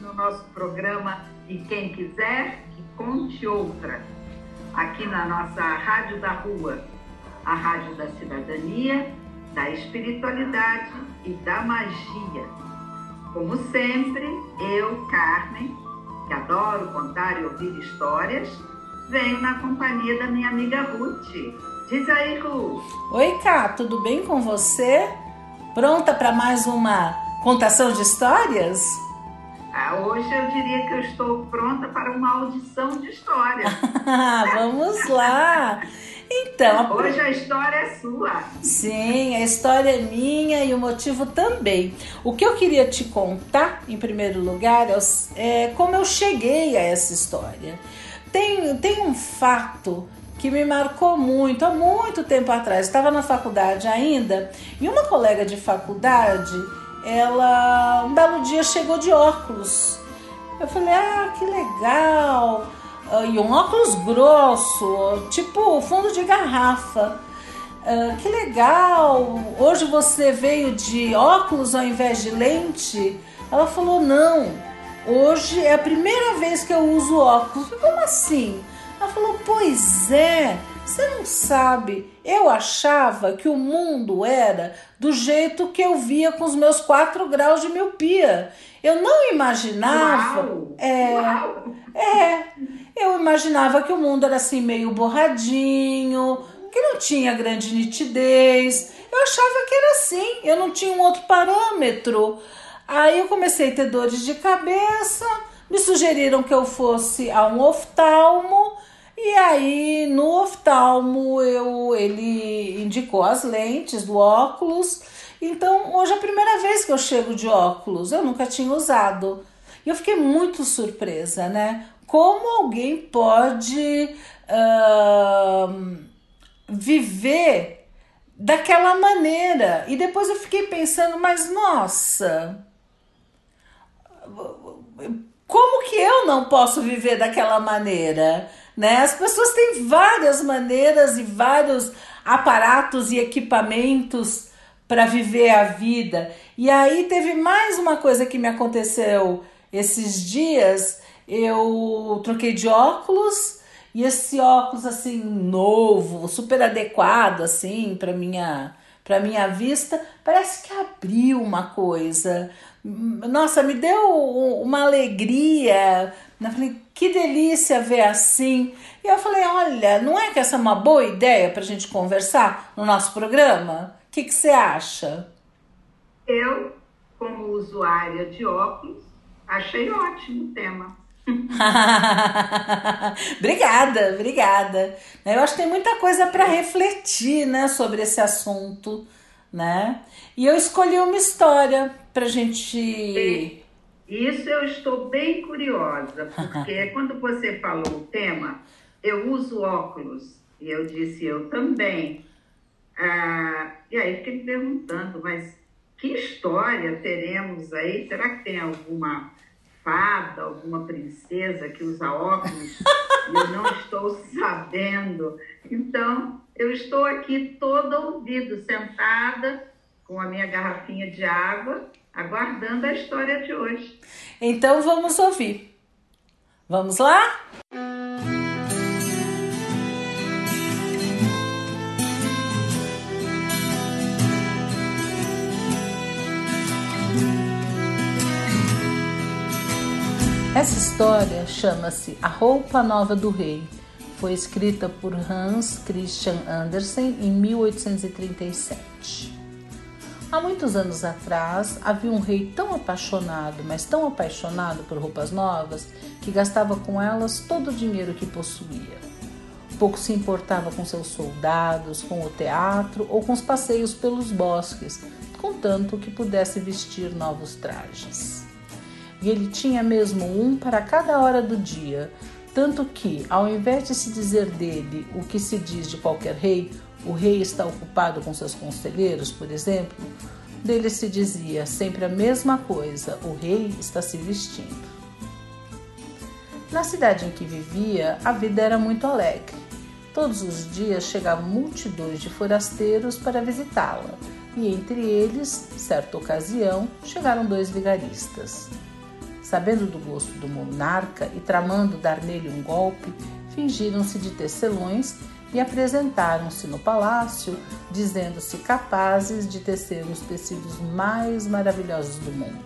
No nosso programa E Quem Quiser que Conte Outra, aqui na nossa Rádio da Rua, a Rádio da Cidadania, da Espiritualidade e da Magia. Como sempre, eu, Carmen, que adoro contar e ouvir histórias, venho na companhia da minha amiga Ruth. Diz aí, Ruth. Oi, Cá, tudo bem com você? Pronta para mais uma contação de histórias? Ah, hoje eu diria que eu estou pronta para uma audição de história. Vamos lá! Então, hoje a história é sua. Sim, a história é minha e o motivo também. O que eu queria te contar, em primeiro lugar, é como eu cheguei a essa história. Tem, tem um fato que me marcou muito, há muito tempo atrás. Estava na faculdade ainda e uma colega de faculdade, ela um belo dia chegou de óculos. Eu falei, ah, que legal! E um óculos grosso, tipo fundo de garrafa. Uh, que legal! Hoje você veio de óculos ao invés de lente? Ela falou: não, hoje é a primeira vez que eu uso óculos. Como assim? Ela falou: Pois é, você não sabe. Eu achava que o mundo era do jeito que eu via com os meus 4 graus de miopia. Eu não imaginava. Uau, é, uau. é, eu imaginava que o mundo era assim meio borradinho, que não tinha grande nitidez. Eu achava que era assim, eu não tinha um outro parâmetro. Aí eu comecei a ter dores de cabeça, me sugeriram que eu fosse a um oftalmo e aí, no oftalmo, eu, ele indicou as lentes do óculos. Então, hoje é a primeira vez que eu chego de óculos. Eu nunca tinha usado. E eu fiquei muito surpresa, né? Como alguém pode uh, viver daquela maneira? E depois eu fiquei pensando, mas nossa, como que eu não posso viver daquela maneira? Né? As pessoas têm várias maneiras e vários aparatos e equipamentos para viver a vida. E aí teve mais uma coisa que me aconteceu esses dias. Eu troquei de óculos e esse óculos assim novo, super adequado assim para minha para minha vista, parece que abriu uma coisa. Nossa, me deu uma alegria. Eu falei, que delícia ver assim. E eu falei, olha, não é que essa é uma boa ideia para a gente conversar no nosso programa? O que, que você acha? Eu, como usuária de óculos, achei ótimo o tema. obrigada, obrigada. Eu acho que tem muita coisa para refletir, né, sobre esse assunto, né? E eu escolhi uma história para gente. Isso eu estou bem curiosa, porque quando você falou o tema, eu uso óculos e eu disse eu também. Ah, e aí fiquei me perguntando, mas que história teremos aí? Será que tem alguma fada, alguma princesa que usa óculos e eu não estou sabendo. Então, eu estou aqui toda ouvido, sentada com a minha garrafinha de água, aguardando a história de hoje. Então, vamos ouvir. Vamos lá? Essa história chama-se A Roupa Nova do Rei. Foi escrita por Hans Christian Andersen em 1837. Há muitos anos atrás, havia um rei tão apaixonado, mas tão apaixonado por roupas novas, que gastava com elas todo o dinheiro que possuía. Pouco se importava com seus soldados, com o teatro ou com os passeios pelos bosques, contanto que pudesse vestir novos trajes. E ele tinha mesmo um para cada hora do dia, tanto que, ao invés de se dizer dele o que se diz de qualquer rei, o rei está ocupado com seus conselheiros, por exemplo, dele se dizia sempre a mesma coisa: o rei está se vestindo. Na cidade em que vivia, a vida era muito alegre. Todos os dias chegavam multidões de forasteiros para visitá-la, e entre eles, certa ocasião, chegaram dois vigaristas. Sabendo do gosto do monarca e tramando dar nele um golpe, fingiram-se de tecelões e apresentaram-se no palácio, dizendo-se capazes de tecer os tecidos mais maravilhosos do mundo.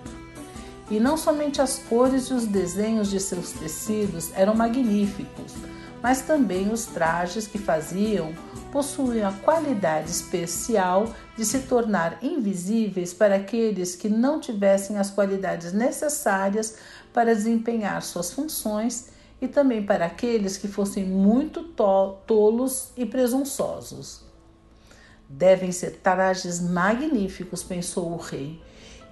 E não somente as cores e os desenhos de seus tecidos eram magníficos, mas também os trajes que faziam possuíam a qualidade especial de se tornar invisíveis para aqueles que não tivessem as qualidades necessárias para desempenhar suas funções e também para aqueles que fossem muito tolos e presunçosos. Devem ser trajes magníficos, pensou o rei,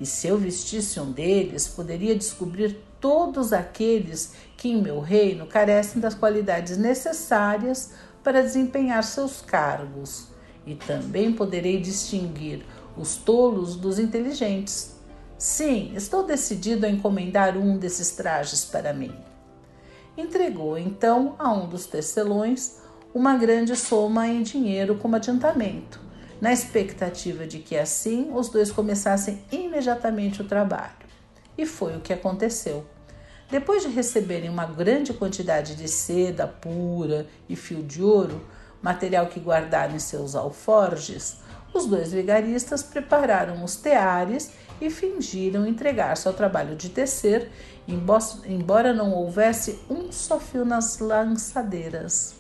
e se eu vestisse um deles, poderia descobrir todos aqueles que em meu reino carecem das qualidades necessárias para desempenhar seus cargos, e também poderei distinguir os tolos dos inteligentes. Sim, estou decidido a encomendar um desses trajes para mim entregou então a um dos tecelões uma grande soma em dinheiro como adiantamento, na expectativa de que assim os dois começassem imediatamente o trabalho. E foi o que aconteceu. Depois de receberem uma grande quantidade de seda pura e fio de ouro, material que guardaram em seus alforjes, os dois vigaristas prepararam os teares e fingiram entregar-se ao trabalho de tecer, embora não houvesse um só fio nas lançadeiras.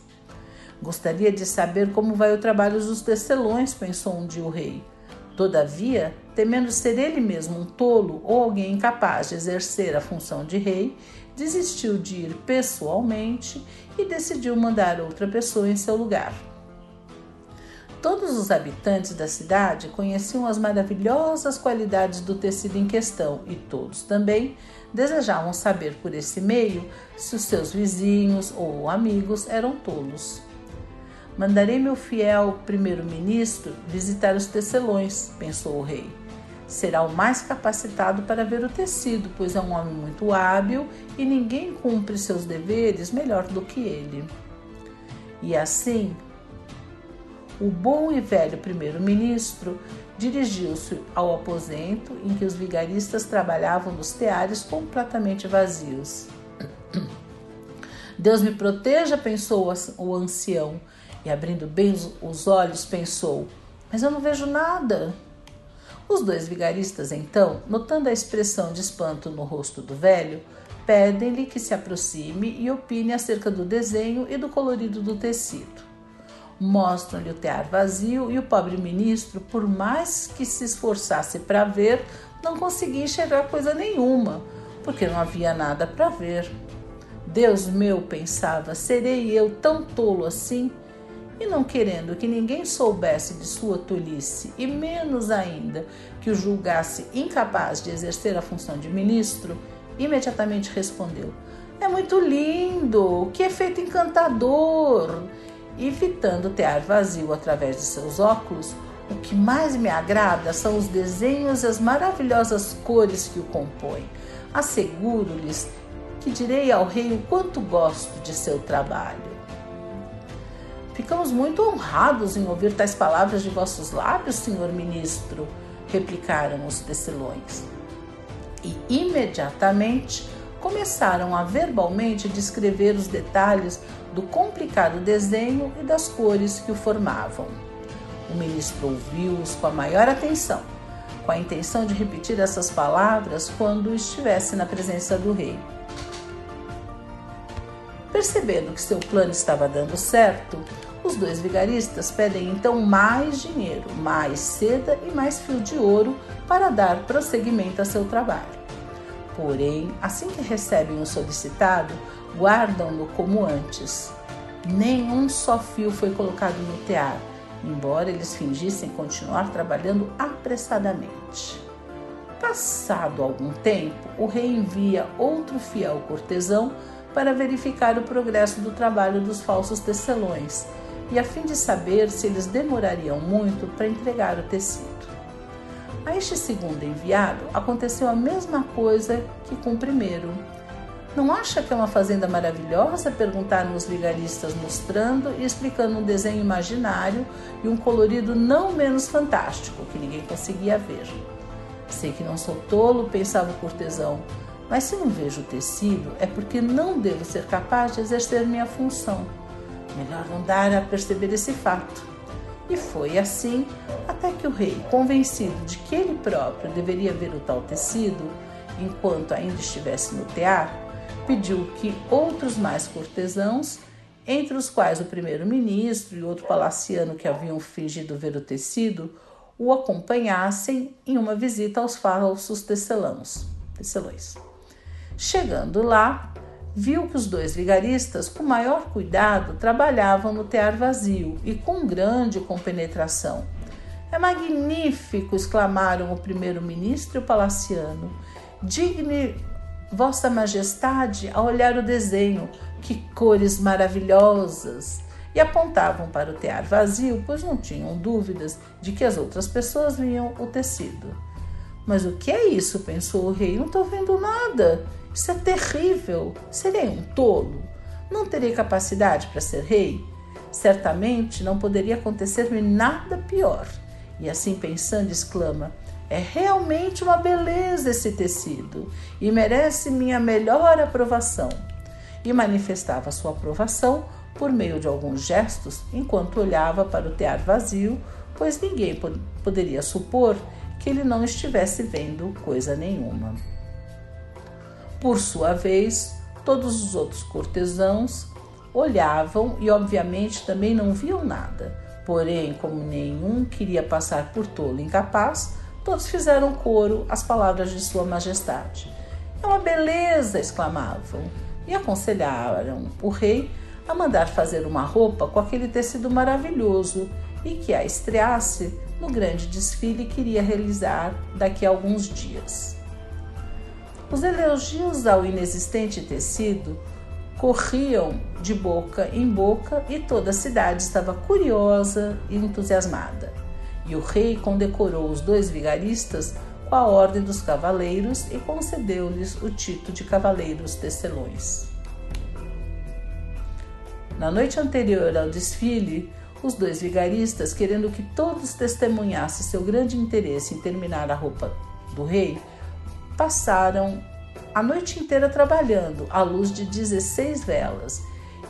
Gostaria de saber como vai o trabalho dos tecelões, pensou um dia o rei. Todavia, temendo ser ele mesmo um tolo ou alguém incapaz de exercer a função de rei, desistiu de ir pessoalmente e decidiu mandar outra pessoa em seu lugar. Todos os habitantes da cidade conheciam as maravilhosas qualidades do tecido em questão e todos também desejavam saber por esse meio se os seus vizinhos ou amigos eram tolos. Mandarei meu fiel primeiro-ministro visitar os tecelões, pensou o rei. Será o mais capacitado para ver o tecido, pois é um homem muito hábil e ninguém cumpre seus deveres melhor do que ele. E assim o bom e velho primeiro-ministro dirigiu-se ao aposento em que os vigaristas trabalhavam nos teares completamente vazios. Deus me proteja, pensou o ancião, e abrindo bem os olhos, pensou: Mas eu não vejo nada. Os dois vigaristas, então, notando a expressão de espanto no rosto do velho, pedem-lhe que se aproxime e opine acerca do desenho e do colorido do tecido. Mostram-lhe o tear vazio e o pobre ministro, por mais que se esforçasse para ver, não conseguia enxergar coisa nenhuma, porque não havia nada para ver. Deus meu, pensava, serei eu tão tolo assim? E não querendo que ninguém soubesse de sua tolice, e menos ainda que o julgasse incapaz de exercer a função de ministro, imediatamente respondeu: É muito lindo, que efeito encantador! E fitando o tear vazio através de seus óculos, o que mais me agrada são os desenhos e as maravilhosas cores que o compõem. Asseguro-lhes que direi ao rei o quanto gosto de seu trabalho. Ficamos muito honrados em ouvir tais palavras de vossos lábios, senhor ministro, replicaram os tecelões. E imediatamente começaram a verbalmente descrever os detalhes do complicado desenho e das cores que o formavam. O ministro ouviu-os com a maior atenção, com a intenção de repetir essas palavras quando estivesse na presença do rei. Percebendo que seu plano estava dando certo, os dois vigaristas pedem então mais dinheiro, mais seda e mais fio de ouro para dar prosseguimento a seu trabalho. Porém, assim que recebem o solicitado, guardam-no como antes. Nenhum só fio foi colocado no tear, embora eles fingissem continuar trabalhando apressadamente. Passado algum tempo, o rei envia outro fiel cortesão para verificar o progresso do trabalho dos falsos tecelões e a fim de saber se eles demorariam muito para entregar o tecido. A este segundo enviado aconteceu a mesma coisa que com o primeiro. Não acha que é uma fazenda maravilhosa? perguntaram os vigaristas, mostrando e explicando um desenho imaginário e um colorido não menos fantástico que ninguém conseguia ver. Sei que não sou tolo, pensava o cortesão, mas se não vejo o tecido é porque não devo ser capaz de exercer minha função. Melhor não dar a perceber esse fato. E foi assim até que o rei, convencido de que ele próprio deveria ver o tal tecido, enquanto ainda estivesse no tear, pediu que outros mais cortesãos, entre os quais o primeiro-ministro e outro palaciano que haviam fingido ver o tecido, o acompanhassem em uma visita aos falsos tecelãos, tecelões. Chegando lá, viu que os dois vigaristas, com maior cuidado, trabalhavam no tear vazio e com grande compenetração. É magnífico! exclamaram o primeiro-ministro e o palaciano. Digne Vossa Majestade a olhar o desenho, que cores maravilhosas! E apontavam para o tear vazio, pois não tinham dúvidas de que as outras pessoas viam o tecido. Mas o que é isso? pensou o rei. Não estou vendo nada. Isso é terrível. Serei um tolo? Não terei capacidade para ser rei? Certamente não poderia acontecer-me nada pior. E assim pensando, exclama: É realmente uma beleza esse tecido e merece minha melhor aprovação. E manifestava sua aprovação por meio de alguns gestos enquanto olhava para o tear vazio, pois ninguém poderia supor que ele não estivesse vendo coisa nenhuma. Por sua vez, todos os outros cortesãos olhavam e, obviamente, também não viam nada. Porém, como nenhum queria passar por tolo incapaz, todos fizeram coro às palavras de Sua Majestade. É uma beleza! exclamavam e aconselharam o rei a mandar fazer uma roupa com aquele tecido maravilhoso e que a estreasse no grande desfile que iria realizar daqui a alguns dias. Os elogios ao inexistente tecido corriam de boca em boca e toda a cidade estava curiosa e entusiasmada. E o rei condecorou os dois vigaristas com a ordem dos cavaleiros e concedeu-lhes o título de cavaleiros tecelões. Na noite anterior ao desfile, os dois vigaristas, querendo que todos testemunhassem seu grande interesse em terminar a roupa do rei, passaram a noite inteira trabalhando à luz de 16 velas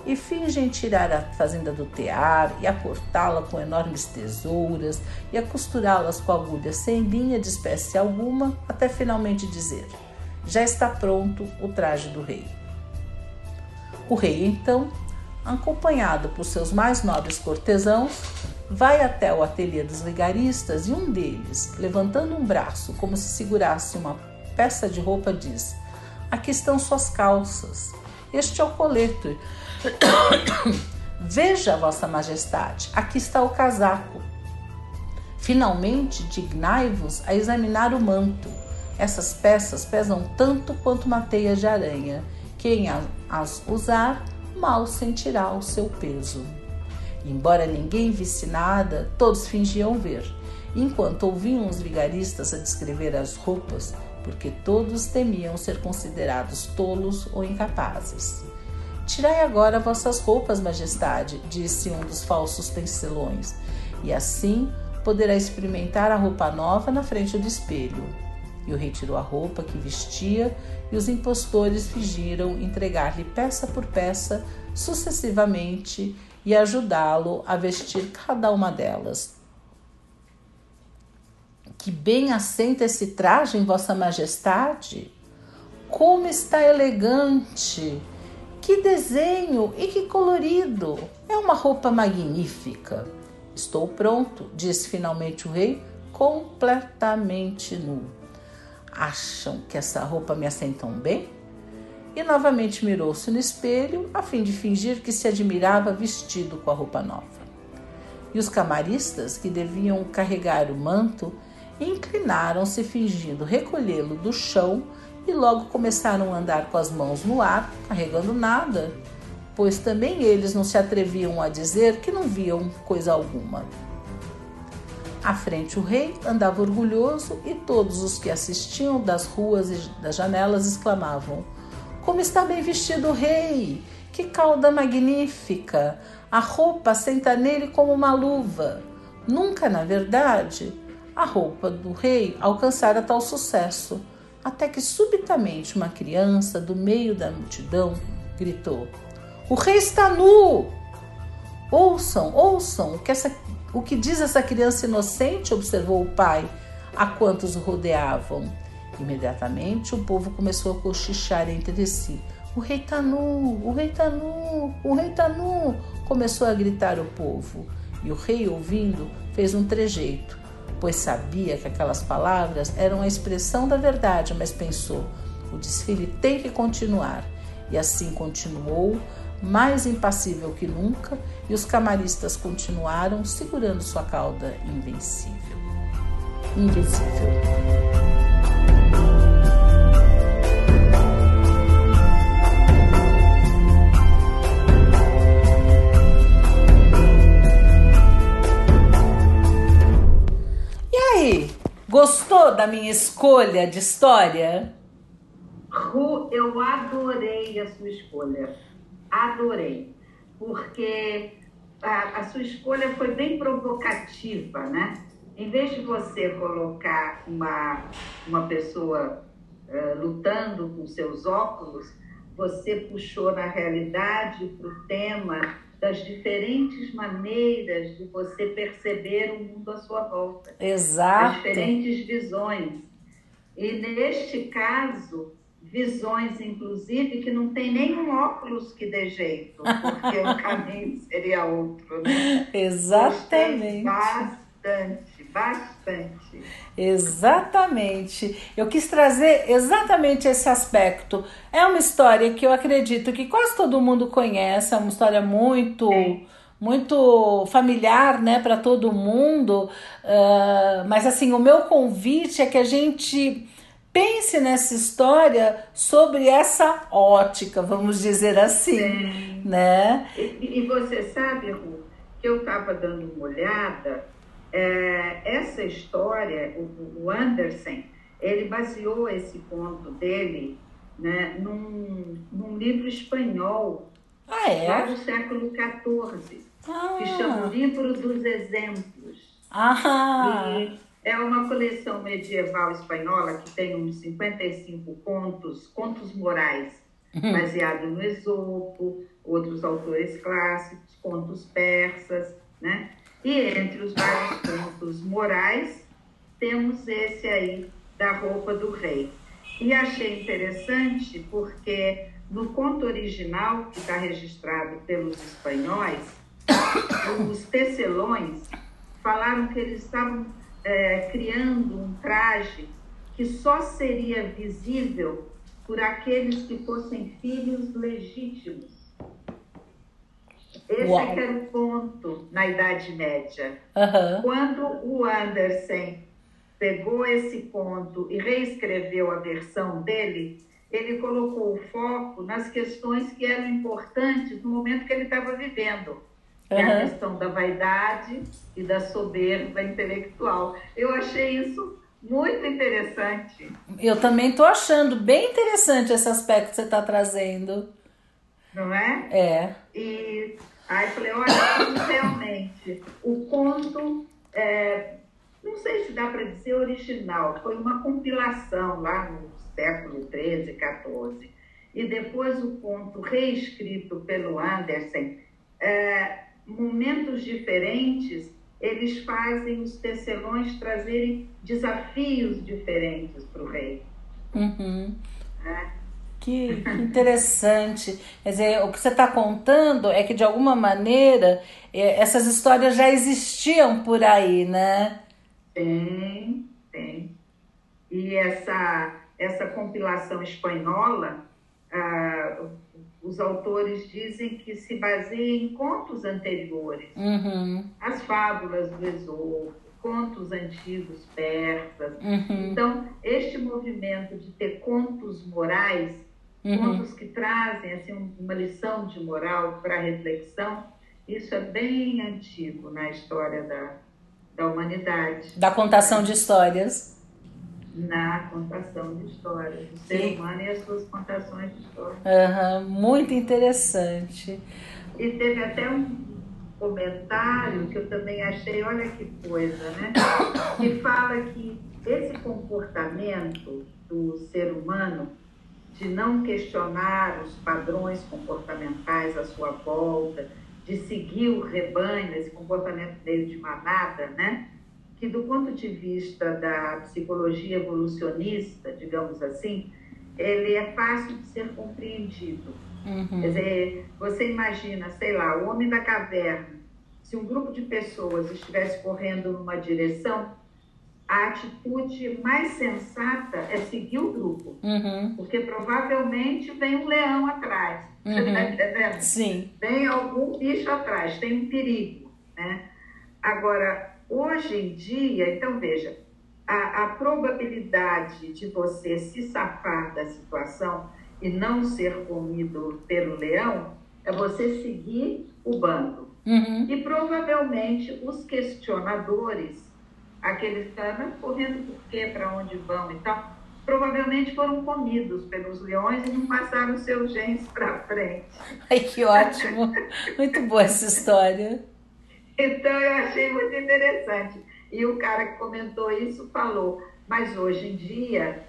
e fingem tirar a fazenda do tear e a cortá-la com enormes tesouras e a costurá-las com agulhas sem linha de espécie alguma, até finalmente dizer: Já está pronto o traje do rei. O rei então, acompanhado por seus mais nobres cortesãos, vai até o ateliê dos vigaristas e um deles, levantando um braço como se segurasse uma peça de roupa diz: Aqui estão suas calças. Este é o colete. Veja, Vossa Majestade, aqui está o casaco. Finalmente, dignai-vos a examinar o manto. Essas peças pesam tanto quanto uma teia de aranha. Quem as usar, mal sentirá o seu peso. Embora ninguém visse nada, todos fingiam ver. Enquanto ouviam os vigaristas a descrever as roupas, porque todos temiam ser considerados tolos ou incapazes. Tirai agora vossas roupas, majestade, disse um dos falsos tecelões, e assim poderá experimentar a roupa nova na frente do espelho. E o rei tirou a roupa que vestia, e os impostores fingiram entregar-lhe peça por peça, sucessivamente, e ajudá-lo a vestir cada uma delas, que bem assenta esse traje em Vossa Majestade? Como está elegante! Que desenho e que colorido! É uma roupa magnífica. Estou pronto, disse finalmente o rei, completamente nu. Acham que essa roupa me assentam bem? E novamente mirou-se no espelho a fim de fingir que se admirava vestido com a roupa nova. E os camaristas, que deviam carregar o manto, inclinaram-se fingindo recolhê-lo do chão e logo começaram a andar com as mãos no ar, carregando nada, pois também eles não se atreviam a dizer que não viam coisa alguma. À frente o rei andava orgulhoso e todos os que assistiam das ruas e das janelas exclamavam: Como está bem vestido o rei! Que cauda magnífica! A roupa senta nele como uma luva. Nunca, na verdade, a roupa do rei alcançara tal sucesso, até que subitamente uma criança do meio da multidão gritou: O rei está nu! Ouçam, ouçam o que, essa, o que diz essa criança inocente, observou o pai, a quantos o rodeavam. Imediatamente o povo começou a cochichar entre si. O rei tá nu, o rei tá nu, o rei tá nu, começou a gritar o povo. E o rei, ouvindo, fez um trejeito, pois sabia que aquelas palavras eram a expressão da verdade, mas pensou: o desfile tem que continuar. E assim continuou, mais impassível que nunca, e os camaristas continuaram segurando sua cauda invencível. Invencível. Gostou da minha escolha de história? Ru, eu adorei a sua escolha adorei, porque a, a, sua escolha foi bem provocativa, né? Em vez de você colocar uma, uma pessoa uh, lutando com seus óculos, você puxou na realidade para o tema das diferentes maneiras de você perceber o mundo à sua volta. Exato. Diferentes visões. E neste caso, visões, inclusive, que não tem nenhum óculos que dê jeito, porque o caminho seria outro, né? Exatamente. bastante, bastante. Exatamente. Eu quis trazer exatamente esse aspecto. É uma história que eu acredito que quase todo mundo conhece, é uma história muito. Sim muito familiar, né, para todo mundo. Uh, mas assim, o meu convite é que a gente pense nessa história sobre essa ótica, vamos dizer assim, Sim. né? E, e, você sabe, Ru, que eu estava dando uma olhada, é, essa história, o, o, Anderson, ele baseou esse conto dele né, num, num livro espanhol, ah, é? lá do século XIV, ah. que chama o Livro dos Exemplos. Ah. E, é uma coleção medieval espanhola que tem uns 55 contos, contos morais, uhum. baseado no Esopo, outros autores clássicos, contos persas, né? E entre os vários contos morais, temos esse aí da roupa do rei. E achei interessante porque no conto original, que está registrado pelos espanhóis, os tecelões falaram que eles estavam é, criando um traje que só seria visível por aqueles que fossem filhos legítimos. Esse é que era o ponto na Idade Média. Uhum. Quando o Anderson pegou esse ponto e reescreveu a versão dele, ele colocou o foco nas questões que eram importantes no momento que ele estava vivendo que é a questão da vaidade e da soberba intelectual. Eu achei isso muito interessante. Eu também estou achando bem interessante esse aspecto que você está trazendo. Não é? É. E aí eu falei, olha, realmente, o conto, é, não sei se dá para dizer original, foi uma compilação lá no século XIII, XIV. E depois o conto reescrito pelo Anderson, é, momentos diferentes, eles fazem os tecelões trazerem desafios diferentes para o rei. Uhum. Né? Que, que interessante. Quer dizer, o que você está contando é que, de alguma maneira, é, essas histórias já existiam por aí, né? Tem, tem. E essa, essa compilação espanhola, ah, os autores dizem que se baseia em contos anteriores. Uhum. As fábulas do Esopo, contos antigos persas. Uhum. Então, este movimento de ter contos morais, Uhum. contos que trazem assim, uma lição de moral para reflexão, isso é bem antigo na história da, da humanidade. Da contação de histórias. Na contação de histórias, do ser Sim. humano e as suas contações de história. Uhum. Muito interessante. E teve até um comentário que eu também achei, olha que coisa, né? Que fala que esse comportamento do ser humano de não questionar os padrões comportamentais à sua volta, de seguir o rebanho, esse comportamento meio de manada, né? Que do ponto de vista da psicologia evolucionista, digamos assim, ele é fácil de ser compreendido. Uhum. Quer dizer, você imagina, sei lá, o homem da caverna, se um grupo de pessoas estivesse correndo numa direção, a atitude mais sensata é seguir o grupo, Uhum. porque provavelmente vem um leão atrás. Você Uhum. está entendendo? Sim. Tem algum bicho atrás, tem um perigo. Né? Agora, hoje em dia, então veja, a, a probabilidade de você se safar da situação e não ser comido pelo leão é você seguir o bando. Uhum. E provavelmente os questionadores, aqueles caras correndo por quê, para onde vão e tal, provavelmente foram comidos pelos leões e não passaram seus genes para frente. Ai, que ótimo. Muito boa essa história. Então eu achei muito interessante. E o cara que comentou isso falou, mas hoje em dia,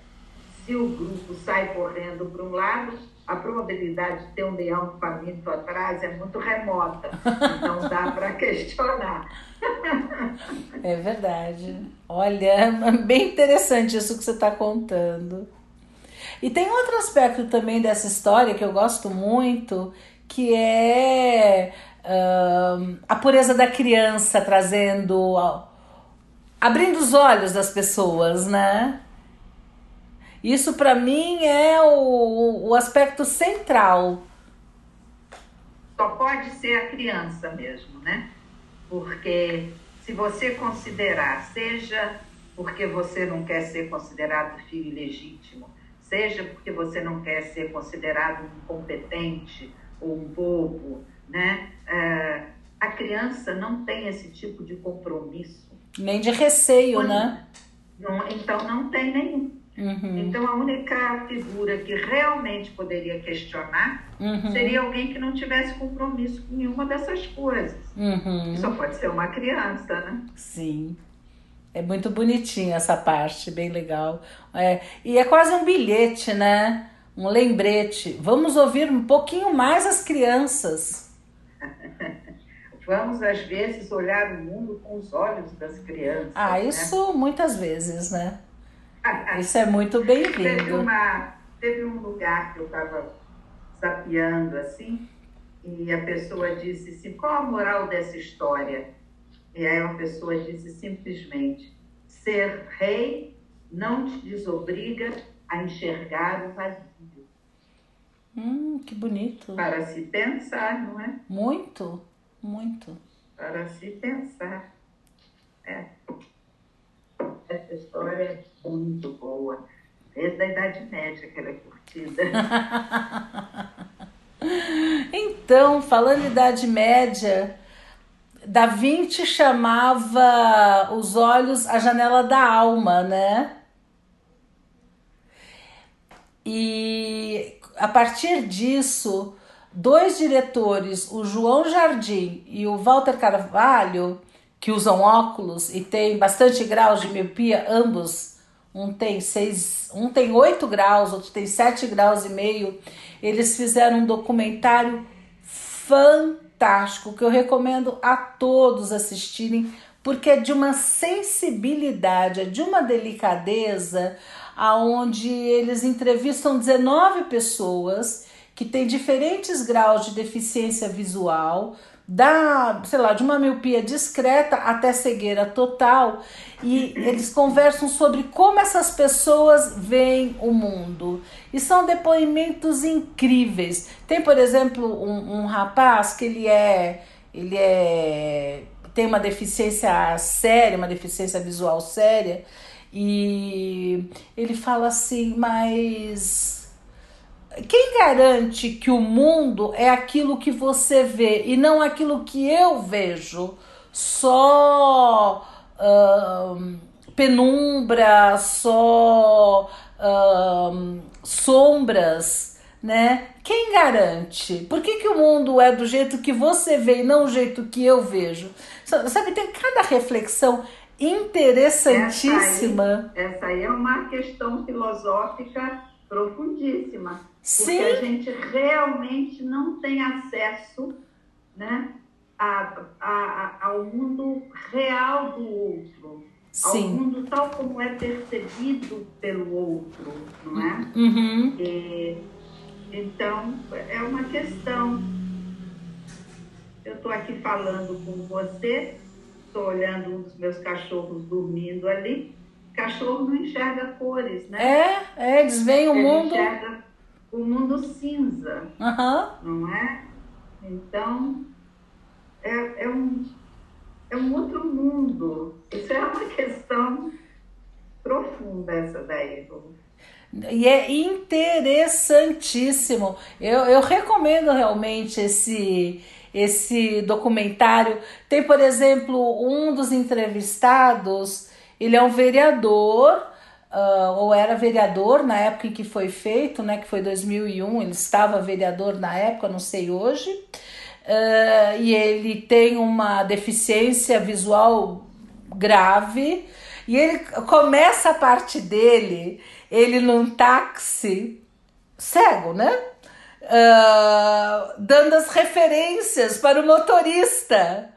se o grupo sai correndo para um lado, a probabilidade de ter um leão faminto atrás é muito remota. Então dá para questionar. É verdade. Olha, bem interessante isso que você está contando. E tem outro aspecto também dessa história que eu gosto muito, que é ahn, a pureza da criança trazendo. abrindo os olhos das pessoas, né? Isso para mim é o, o aspecto central. Só pode ser a criança mesmo, né? Porque se você considerar, seja porque você não quer ser considerado filho legítimo, seja porque você não quer ser considerado um incompetente ou um bobo, né? É, a criança não tem esse tipo de compromisso. Nem de receio, né? Não- então não tem nenhum. Uhum, Então a única figura que realmente poderia questionar uhum, seria alguém que não tivesse compromisso com nenhuma dessas coisas. uhum. Só pode ser uma criança, né? Sim. É muito bonitinho essa parte, bem legal. É, e é quase um bilhete, né? Um lembrete. Vamos ouvir um pouquinho mais as crianças. Vamos, às vezes, olhar o mundo com os olhos das crianças. Ah, né? isso muitas vezes, né? Isso é muito Teve, bem-vindo. uma, teve um lugar que eu estava sapeando assim, e a pessoa disse assim: qual a moral dessa história? E aí uma pessoa disse simplesmente: ser rei não te desobriga a enxergar o vazio. Hum, que bonito. Para se pensar, não é? Muito, muito. Para se pensar. É. Essa história é muito boa. Desde a Idade Média que ela é curtida. Então, falando em Idade Média, Da Vinci chamava os olhos a janela da alma, né? E a partir disso, dois diretores, o João Jardim e o Walter Carvalho, que usam óculos e têm bastante graus de miopia, ambos, um tem seis, um tem 8 graus, outro tem 7 graus e meio. Eles fizeram um documentário fantástico que eu recomendo a todos assistirem, porque é de uma sensibilidade, é de uma delicadeza aonde eles entrevistam 19 pessoas que têm diferentes graus de deficiência visual, da, sei lá, de uma miopia discreta até cegueira total, e eles conversam sobre como essas pessoas veem o mundo. E são depoimentos incríveis. Tem, por exemplo, um, um rapaz que ele é ele é tem uma deficiência séria, uma deficiência visual séria, e ele fala assim, mas quem garante que o mundo é aquilo que você vê e não aquilo que eu vejo? Só uh, penumbra, só uh, sombras, né? Quem garante? Por que, que o mundo é do jeito que você vê e não do jeito que eu vejo? Sabe, tem cada reflexão interessantíssima. Essa aí, essa aí é uma questão filosófica profundíssima. Sim. Porque a gente realmente não tem acesso né, a, a, a, ao mundo real do outro. Sim. Ao mundo tal como é percebido pelo outro, não é? Uhum. Então, é uma questão. Eu estou aqui falando com você, estou olhando um dos meus cachorros dormindo ali. Cachorro não enxerga cores, né? É, é eles veem o Ele mundo. enxerga o mundo cinza, uhum. não é? Então, é, é, um, é um outro mundo. Isso é uma questão profunda, essa daí, e é interessantíssimo. Eu, eu recomendo realmente esse, esse documentário. Tem, por exemplo, um dos entrevistados, ele é um vereador, uh, ou era vereador na época em que foi feito, né, que foi 2001, ele estava vereador na época, não sei hoje, uh, e ele tem uma deficiência visual grave, e ele começa a parte dele, ele num táxi cego, né? Uh, dando as referências para o motorista.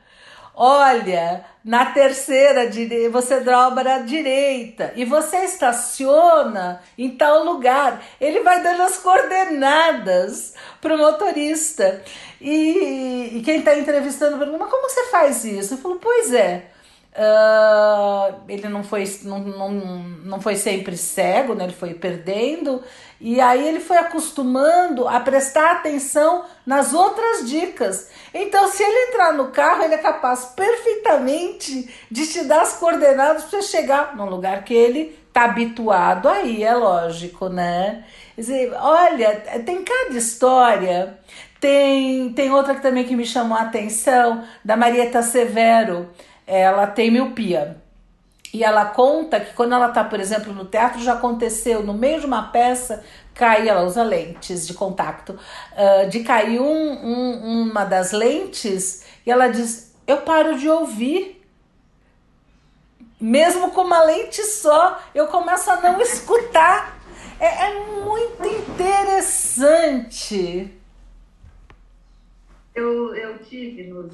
Olha, na terceira você dobra à direita e você estaciona em tal lugar. Ele vai dando as coordenadas para o motorista. E, e quem está entrevistando pergunta: Mas como você faz isso? Eu falo: Pois é. Uh, ele não foi, não, não, não foi sempre cego, né? ele foi perdendo, e aí ele foi acostumando a prestar atenção nas outras dicas. Então, se ele entrar no carro, ele é capaz perfeitamente de te dar as coordenadas para chegar num lugar que ele tá habituado aí, é lógico, né? Dizer, olha, tem cada história. Tem, tem outra que também que me chamou a atenção, da Marieta Severo ela tem miopia. E ela conta que quando ela está, por exemplo, no teatro, já aconteceu no meio de uma peça cair, ela usa lentes de contato, uh, de cair um, um, uma das lentes e ela diz: Eu paro de ouvir. Mesmo com uma lente só, eu começo a não escutar. É, é muito interessante. Eu, eu tive nos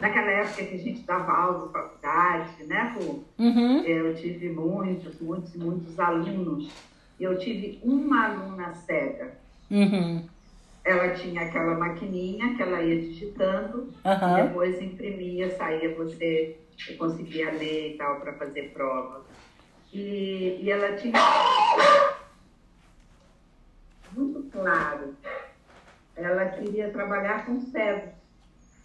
naquela época que a gente dava aula na faculdade, né, Pô? Uhum. Eu tive muitos, muitos, muitos alunos. Eu tive uma aluna cega. Uhum. Ela tinha aquela maquininha que ela ia digitando, uhum. e depois imprimia, saía você, conseguia ler e tal para fazer prova. E, e ela tinha muito claro, ela queria trabalhar com cegos.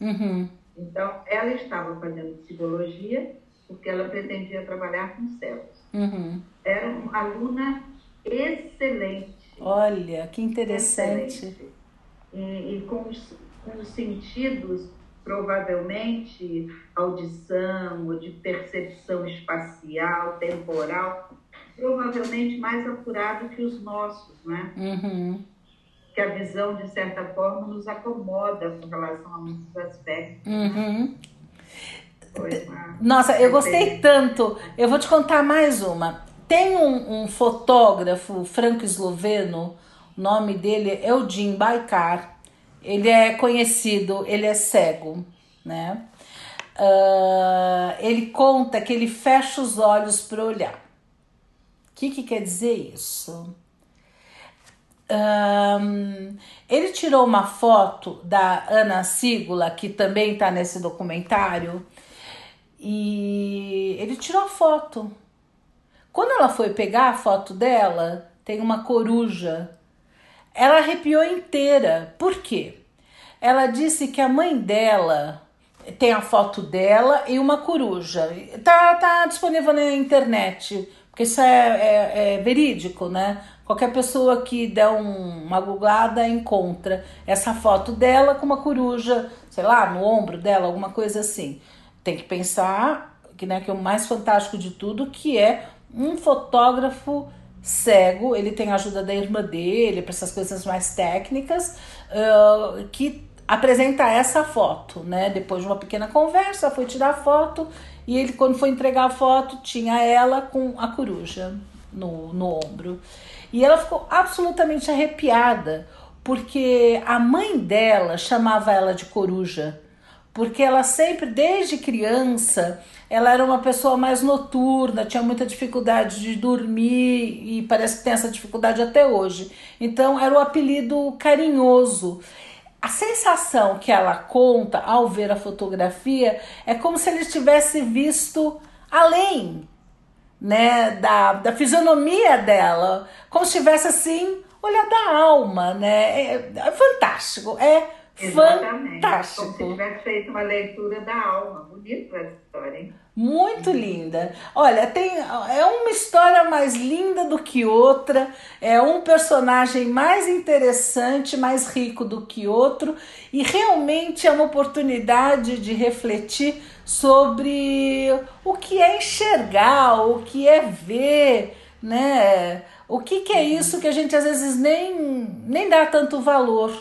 Uhum. Então, ela estava fazendo psicologia porque ela pretendia trabalhar com céus. Uhum. Era uma aluna excelente. Olha, que interessante. Excelente. E, e com, os, com os sentidos, provavelmente, audição ou de percepção espacial, temporal, provavelmente mais apurado que os nossos, né? Uhum que a visão, de certa forma, nos acomoda com relação a muitos aspectos. Uhum. Nossa, eu gostei tanto. Eu vou te contar mais uma. Tem um, um fotógrafo franco-esloveno, o nome dele é o Jim Baikar. Ele é conhecido, ele é cego, né? Uh, ele conta que ele fecha os olhos para olhar. que, que quer dizer isso? Um, ele tirou uma foto da Ana Sigula, que também está nesse documentário, e ele tirou a foto. Quando ela foi pegar a foto dela, tem uma coruja. Ela arrepiou inteira. Por quê? Ela disse que a mãe dela tem a foto dela e uma coruja. Tá, tá disponível na internet, porque isso é, é, é verídico, né? Qualquer pessoa que der um, uma googlada encontra essa foto dela com uma coruja, sei lá, no ombro dela, alguma coisa assim. Tem que pensar que, né, que é o mais fantástico de tudo, que é um fotógrafo cego, ele tem a ajuda da irmã dele para essas coisas mais técnicas, uh, que apresenta essa foto, né? Depois de uma pequena conversa, foi tirar a foto e ele, quando foi entregar a foto, tinha ela com a coruja no, no ombro. E ela ficou absolutamente arrepiada, porque a mãe dela chamava ela de coruja, porque ela sempre, desde criança, ela era uma pessoa mais noturna, tinha muita dificuldade de dormir e parece que tem essa dificuldade até hoje. Então era o apelido carinhoso. A sensação que ela conta ao ver a fotografia é como se ele tivesse visto além, né, da, da fisionomia dela, como se tivesse assim, olhar da alma, né? É, é fantástico, é Exatamente. fantástico. Como se tivesse feito uma leitura da alma. Bonito essa história, hein? Muito linda. Olha, tem é uma história mais linda do que outra, é um personagem mais interessante, mais rico do que outro, e realmente é uma oportunidade de refletir sobre o que é enxergar, o que é ver, né? O que, que é isso que a gente às vezes nem, nem dá tanto valor.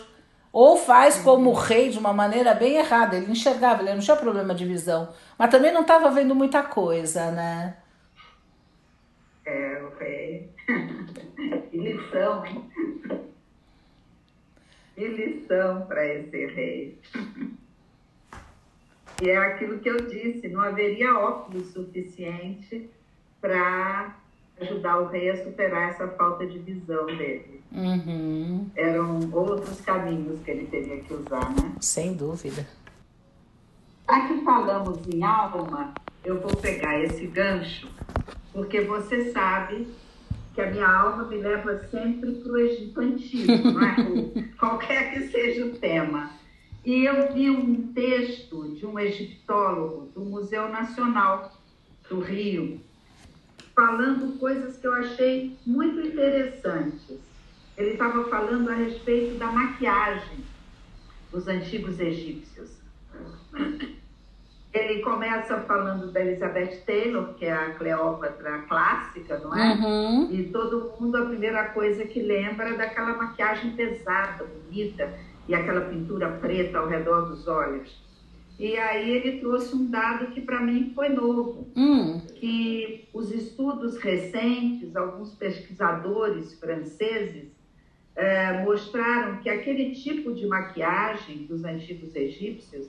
Ou faz como o rei de uma maneira bem errada. Ele enxergava, ele não tinha problema de visão. Mas também não estava vendo muita coisa, né? É, o rei. que lição, hein? Que lição para esse rei. E é aquilo que eu disse, não haveria óculos suficiente para ajudar o rei a superar essa falta de visão dele. Uhum. Eram outros caminhos que ele teria que usar, né? Sem dúvida. Aqui falamos em alma, eu vou pegar esse gancho, porque você sabe que a minha alma me leva sempre para o Egito Antigo, não é? qualquer que seja o tema. E eu vi um texto de um egiptólogo do Museu Nacional do Rio, falando coisas que eu achei muito interessantes. Ele estava falando a respeito da maquiagem dos antigos egípcios. Ele começa falando da Elizabeth Taylor, que é a Cleópatra clássica, não é? Uhum. E todo mundo, a primeira coisa que lembra é daquela maquiagem pesada, bonita, e aquela pintura preta ao redor dos olhos. E aí ele trouxe um dado que para mim foi novo, hum. que os estudos recentes, alguns pesquisadores franceses é, mostraram que aquele tipo de maquiagem dos antigos egípcios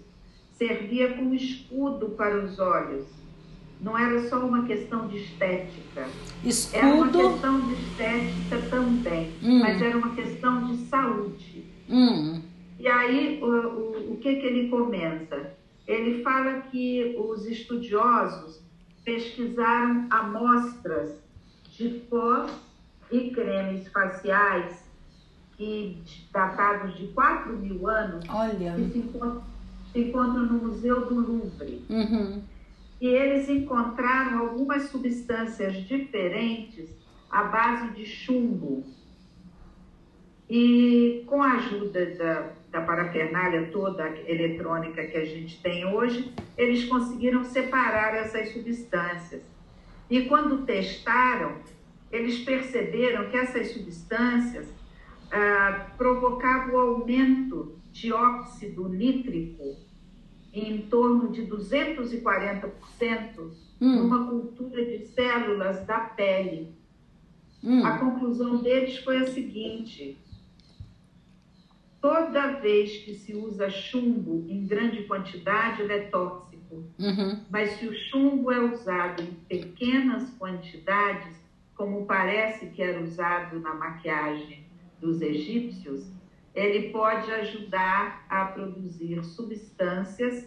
servia como escudo para os olhos. Não era só uma questão de estética. Escudo. Era uma questão de estética também, hum. mas era uma questão de saúde. Hum. E aí, o, o, o que, que ele começa? Ele fala que os estudiosos pesquisaram amostras de pós e cremes faciais que, datados de 4 mil anos Olha. que se encontram, se encontram no Museu do Louvre. Uhum. E eles encontraram algumas substâncias diferentes à base de chumbo. E com a ajuda da, da parafernália toda eletrônica que a gente tem hoje, eles conseguiram separar essas substâncias. E quando testaram, eles perceberam que essas substâncias ah, provocavam o aumento de óxido nítrico em torno de 240% hum. numa cultura de células da pele. Hum. A conclusão deles foi a seguinte: toda vez que se usa chumbo em grande quantidade, ele é tóxico. Uhum. Mas se o chumbo é usado em pequenas quantidades, como parece que era usado na maquiagem dos egípcios, ele pode ajudar a produzir substâncias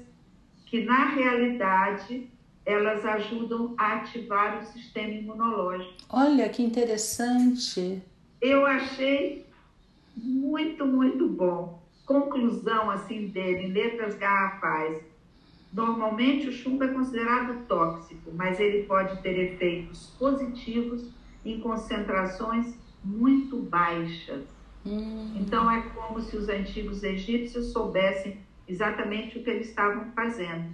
que, na realidade, elas ajudam a ativar o sistema imunológico. Olha que interessante. Eu achei muito, muito bom. Conclusão assim dele, em letras garrafais. Normalmente o chumbo é considerado tóxico, mas ele pode ter efeitos positivos em concentrações muito baixas. Hum. Então é como se os antigos egípcios soubessem exatamente o que eles estavam fazendo.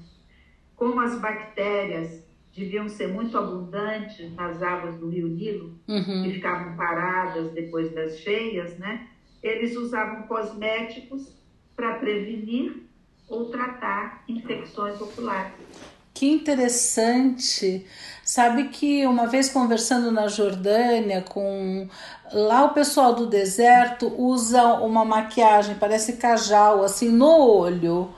Como as bactérias deviam ser muito abundantes nas águas do rio Nilo, uhum. que ficavam paradas depois das cheias, né? Eles usavam cosméticos para prevenir ou tratar infecções oculares. Que interessante. Sabe que uma vez conversando na Jordânia com lá o pessoal do deserto usa uma maquiagem, parece cajal, assim no olho.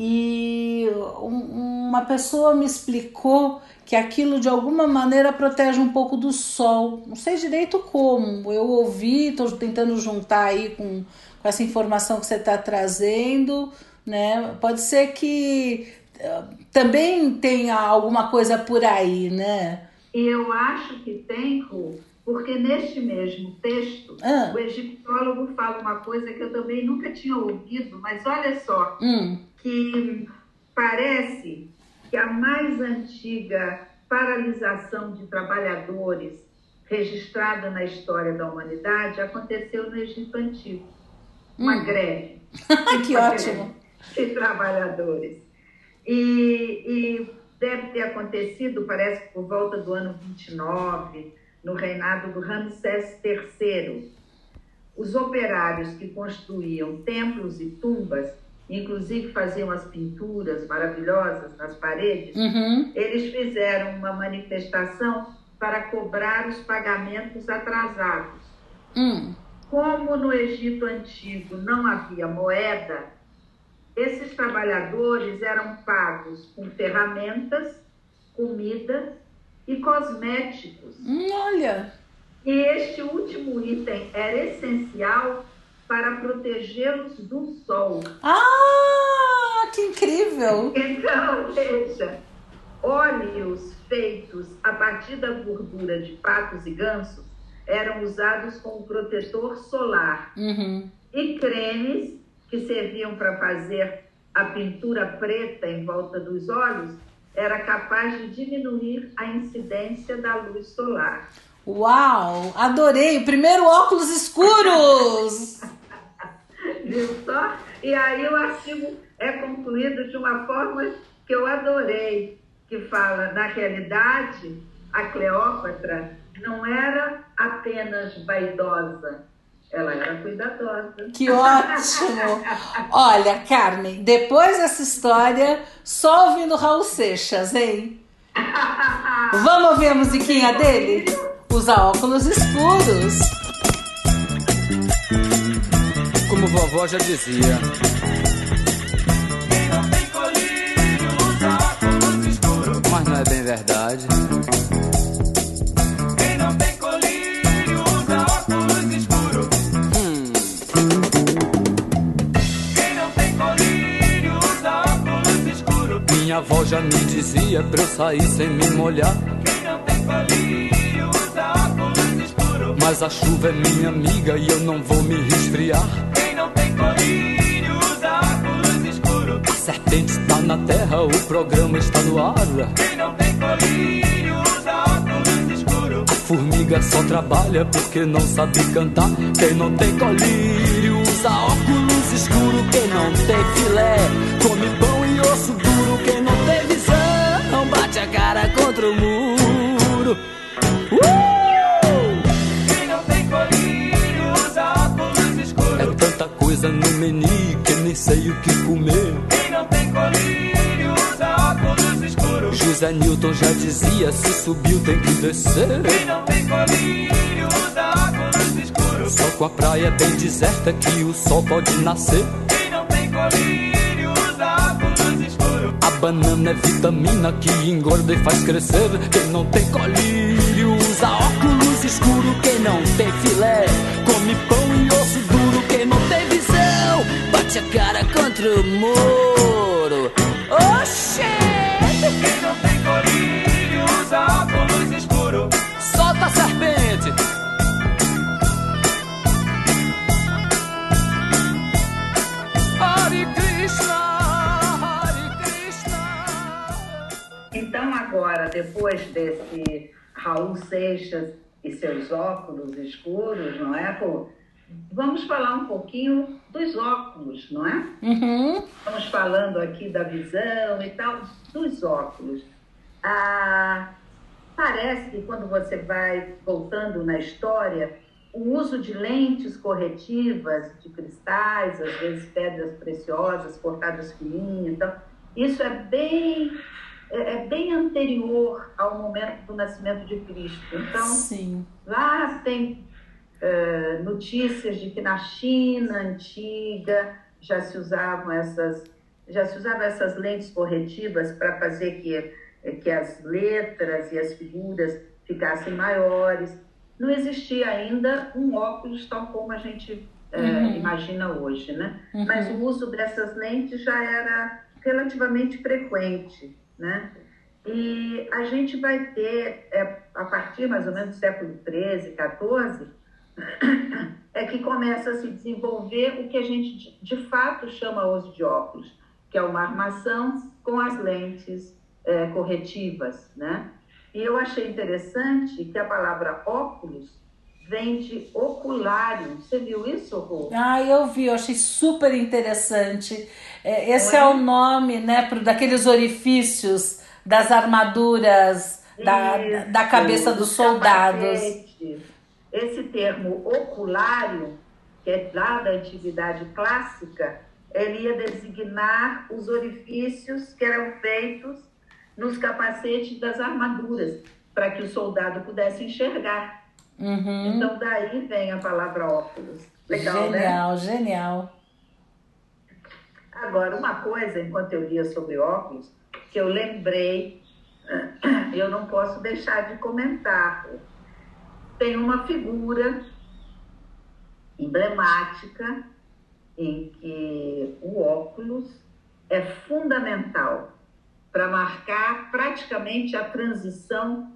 E uma pessoa me explicou que aquilo de alguma maneira protege um pouco do sol. Não sei direito como. Eu ouvi, estou tentando juntar aí com, com essa informação que você está trazendo. Né? Pode ser que também tem alguma coisa por aí, né? Eu acho que tem, Ru, porque neste mesmo texto, ah. o egiptólogo fala uma coisa que eu também nunca tinha ouvido, mas olha só, hum. que parece que a mais antiga paralisação de trabalhadores registrada na história da humanidade aconteceu no Egito Antigo. Uma hum. greve. que ótimo! De trabalhadores. E, e deve ter acontecido, parece que por volta do ano 29, no reinado do Ramsés III. Os operários que construíam templos e tumbas, inclusive faziam as pinturas maravilhosas nas paredes, uhum. eles fizeram uma manifestação para cobrar os pagamentos atrasados. Hum. Como no Egito Antigo não havia moeda, esses trabalhadores eram pagos com ferramentas, comida e cosméticos. Hum, olha! E este último item era essencial para protegê-los do sol. Ah, que incrível! Então, veja, óleos feitos a partir da gordura de patos e gansos eram usados como protetor solar. Uhum. E cremes que serviam para fazer a pintura preta em volta dos olhos, era capaz de diminuir a incidência da luz solar. Uau! Adorei! Primeiro óculos escuros! Viu só? E aí o artigo é concluído de uma forma que eu adorei, que fala, na realidade, a Cleópatra não era apenas vaidosa, ela era cuidadosa. Que ótimo! Olha, Carmen, depois dessa história, só ouvindo Raul Seixas, hein? Vamos ouvir a musiquinha dele? Usa óculos escuros. Como vovó já dizia. Quem não tem colírio usa óculos escuros. Mas não é bem verdade. Minha avó já me dizia pra eu sair sem me molhar. Quem não tem colírio usa óculos escuros. Mas a chuva é minha amiga e eu não vou me resfriar. Quem não tem colírio usa óculos escuros. A serpente está na terra, o programa está no ar. Quem não tem colírio usa óculos escuros. A formiga só trabalha porque não sabe cantar. Quem não tem colírio usa óculos escuros. Quem não tem filé come pão contra o muro. Uh! Quem não tem colírio usa óculos escuros. É tanta coisa no menu que nem sei o que comer. Quem não tem colírio usa óculos escuros. José Newton já dizia: se subiu tem que descer. Quem não tem colírio usa óculos escuros. Só com a praia bem deserta que o sol pode nascer. Quem não tem colírio banana é vitamina que engorda e faz crescer. Quem não tem colírio usa óculos escuro quem não tem filé. Come pão e osso duro quem não tem visão. Bate a cara contra o muro. Depois desse Raul Seixas e seus óculos escuros, não é? Pô, vamos falar um pouquinho dos óculos, não é? Uhum. Estamos falando aqui da visão e tal, dos óculos. Ah, parece que quando você vai voltando na história, o uso de lentes corretivas, de cristais, às vezes pedras preciosas, cortadas fininhas, então, isso é bem, é, é bem anterior ao momento do nascimento de Cristo. Então, Sim. Lá tem eh, notícias de que na China antiga já se usavam essas já se usavam essas lentes corretivas para fazer que que as letras e as figuras ficassem maiores. Não existia ainda um óculos tal como a gente eh, Uhum. imagina hoje, né? Uhum. Mas o uso dessas lentes já era relativamente frequente, né? E a gente vai ter, é, a partir mais ou menos do século XIII, XIV, é que começa a se desenvolver o que a gente de, fato chama hoje de óculos, que é uma armação com as lentes é, corretivas, né? E eu achei interessante que a palavra óculos vem de oculário. Você viu isso, Rô? Ah, eu vi, eu achei super interessante. É, esse é é? o nome, né, pro, daqueles orifícios das armaduras da, Isso, da cabeça dos soldados. Esse termo oculário, que é lá da antiguidade clássica, ele ia designar os orifícios que eram feitos nos capacetes das armaduras, para que o soldado pudesse enxergar. Uhum. Então, daí vem a palavra óculos. Legal, né? genial, genial. Agora, uma coisa, enquanto eu lia sobre óculos, que eu lembrei, eu não posso deixar de comentar. Tem uma figura emblemática em que o óculos é fundamental para marcar praticamente a transição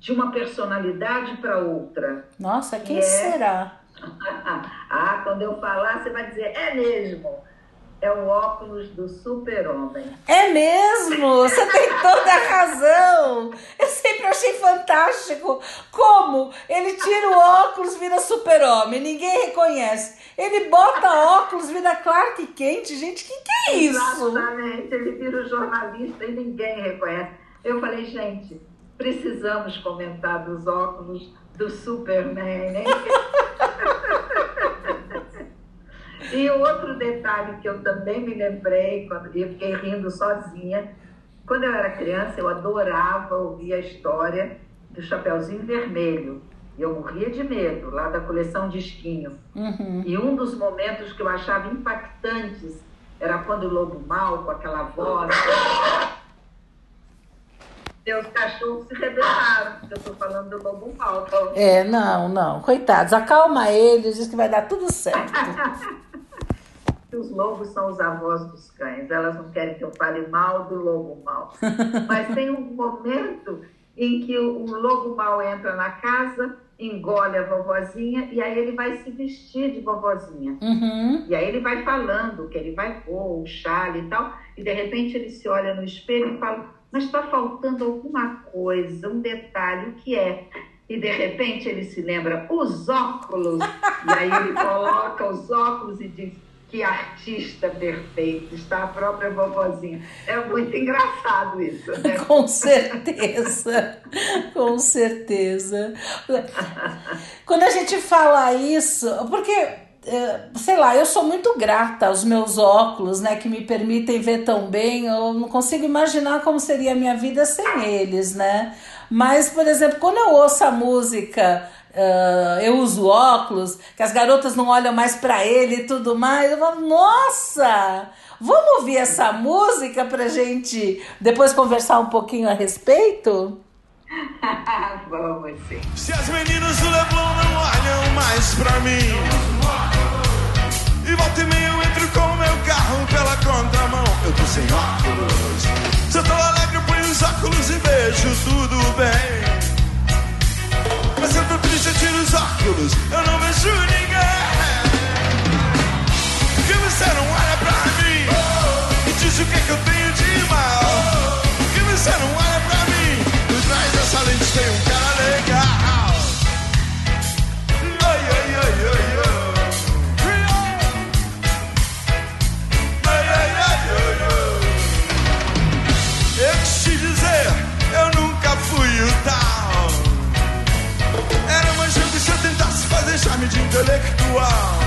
de uma personalidade para outra. Nossa, quem É. será? ah, quando eu falar, você vai dizer, é mesmo. É o óculos do super-homem. É mesmo, você tem toda a razão. Eu sempre achei fantástico como ele tira o óculos, vira super-homem, ninguém reconhece. Ele bota óculos, vira Clark Kent, gente, que que é isso? Exatamente. Ele vira o jornalista e ninguém reconhece. Eu falei, gente, precisamos comentar dos óculos do Superman, né? e outro detalhe que eu também me lembrei, quando eu fiquei rindo sozinha, quando eu era criança, eu adorava ouvir a história do Chapeuzinho Vermelho. Eu morria de medo, lá da coleção Disquinho. Uhum. E um dos momentos que eu achava impactantes era quando o lobo mal, com aquela voz. Seus cachorros se rebelaram, porque eu estou falando do lobo mal. É, não, não, coitados, acalma eles, diz que vai dar tudo certo. os lobos são os avós dos cães, elas não querem que eu fale mal do lobo mal. Mas tem um momento em que o, o lobo mal entra na casa, engole a vovozinha e aí ele vai se vestir de vovozinha. Uhum. E aí ele vai falando que ele vai pôr o chale e tal, e de repente ele se olha no espelho e fala, mas está faltando alguma coisa, um detalhe, o que é? E de repente ele se lembra, os óculos. E aí ele coloca os óculos e diz, que artista perfeito, está a própria vovozinha. É muito engraçado isso, né? Com certeza, com certeza. Quando a gente fala isso, porque, sei lá, eu sou muito grata aos meus óculos, né, que me permitem ver tão bem, eu não consigo imaginar como seria a minha vida sem eles, né? Mas, por exemplo, quando eu ouço a música ah, eu uso óculos, que as garotas não olham mais pra ele e tudo mais. Eu falo, nossa, vamos ouvir essa música pra gente depois conversar um pouquinho a respeito? Vamos sim. Se as meninas do Leblon não olham mais pra mim E volta e meia eu entro com meu carro pela contramão Eu tô sem óculos. Se eu tô alegre eu ponho os óculos e vejo tudo bem. Mas eu tô triste eu tiro os óculos Eu não vejo ninguém. Porque você não olha pra mim E diz o que é que eu tenho de mal. Porque você não olha Lente tem um cara legal Ai, ai, ai, ai, ai. Eu te dizer, eu nunca fui o tal. Era jogo se eu tentasse fazer charme de intelectual.